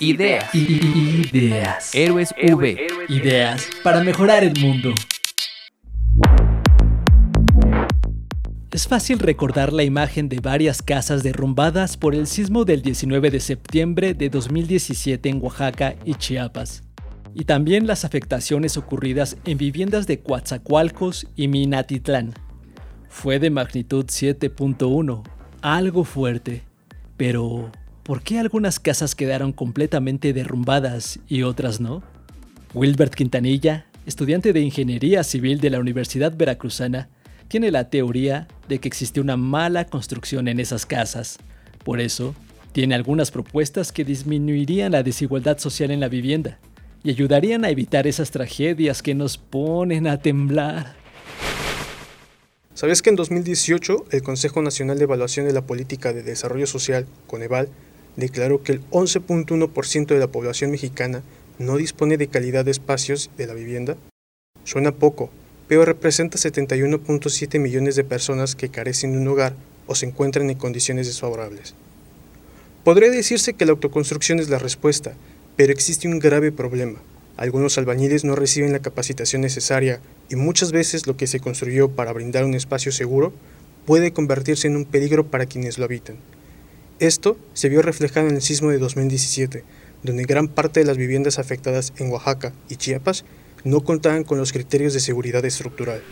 Ideas. Ideas. Héroes V. Ideas para mejorar el mundo. Es fácil recordar la imagen de varias casas derrumbadas por el sismo del 19 de septiembre de 2017 en Oaxaca y Chiapas, y también las afectaciones ocurridas en viviendas de Coatzacoalcos y Minatitlán. Fue de magnitud 7.1, algo fuerte, pero ¿por qué algunas casas quedaron completamente derrumbadas y otras no? Wilbert Quintanilla, estudiante de Ingeniería Civil de la Universidad Veracruzana, tiene la teoría de que existe una mala construcción en esas casas. Por eso, tiene algunas propuestas que disminuirían la desigualdad social en la vivienda y ayudarían a evitar esas tragedias que nos ponen a temblar. ¿Sabías que en 2018 el Consejo Nacional de Evaluación de la Política de Desarrollo Social, Coneval, declaró que el 11.1% de la población mexicana no dispone de calidad de espacios de la vivienda? Suena poco, pero representa 71.7 millones de personas que carecen de un hogar o se encuentran en condiciones desfavorables. Podría decirse que la autoconstrucción es la respuesta, pero existe un grave problema. Algunos albañiles no reciben la capacitación necesaria y muchas veces lo que se construyó para brindar un espacio seguro puede convertirse en un peligro para quienes lo habitan. Esto se vio reflejado en el sismo de 2017, donde gran parte de las viviendas afectadas en Oaxaca y Chiapas no contaban con los criterios de seguridad estructural.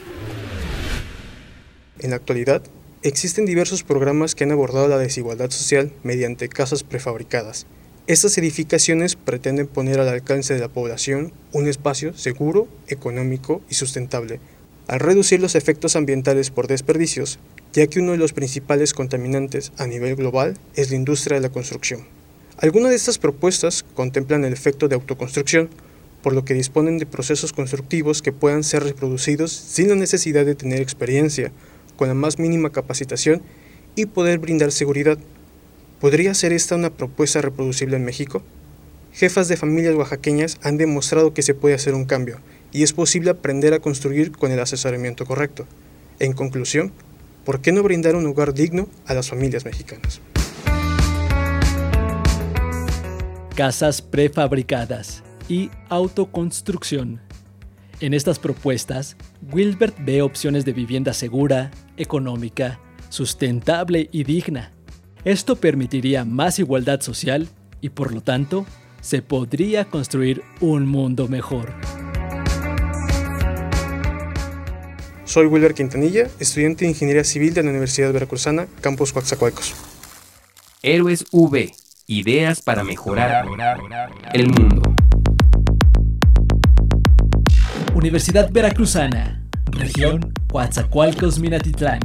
En la actualidad, existen diversos programas que han abordado la desigualdad social mediante casas prefabricadas. Estas edificaciones pretenden poner al alcance de la población un espacio seguro, económico y sustentable, al reducir los efectos ambientales por desperdicios ya que uno de los principales contaminantes a nivel global es la industria de la construcción. Algunas de estas propuestas contemplan el efecto de autoconstrucción, por lo que disponen de procesos constructivos que puedan ser reproducidos sin la necesidad de tener experiencia, con la más mínima capacitación y poder brindar seguridad. ¿Podría ser esta una propuesta reproducible en México? Jefas de familias oaxaqueñas han demostrado que se puede hacer un cambio y es posible aprender a construir con el asesoramiento correcto. En conclusión, ¿por qué no brindar un hogar digno a las familias mexicanas? Casas prefabricadas y autoconstrucción. En estas propuestas, Wilbert ve opciones de vivienda segura, económica, sustentable y digna. Esto permitiría más igualdad social y por lo tanto, se podría construir un mundo mejor. Soy Wilber Quintanilla, estudiante de Ingeniería Civil de la Universidad Veracruzana, Campus Coaxacualcos. Héroes V. Ideas para mejorar el mundo. Universidad Veracruzana, región Coatzacoalcos Minatitlán.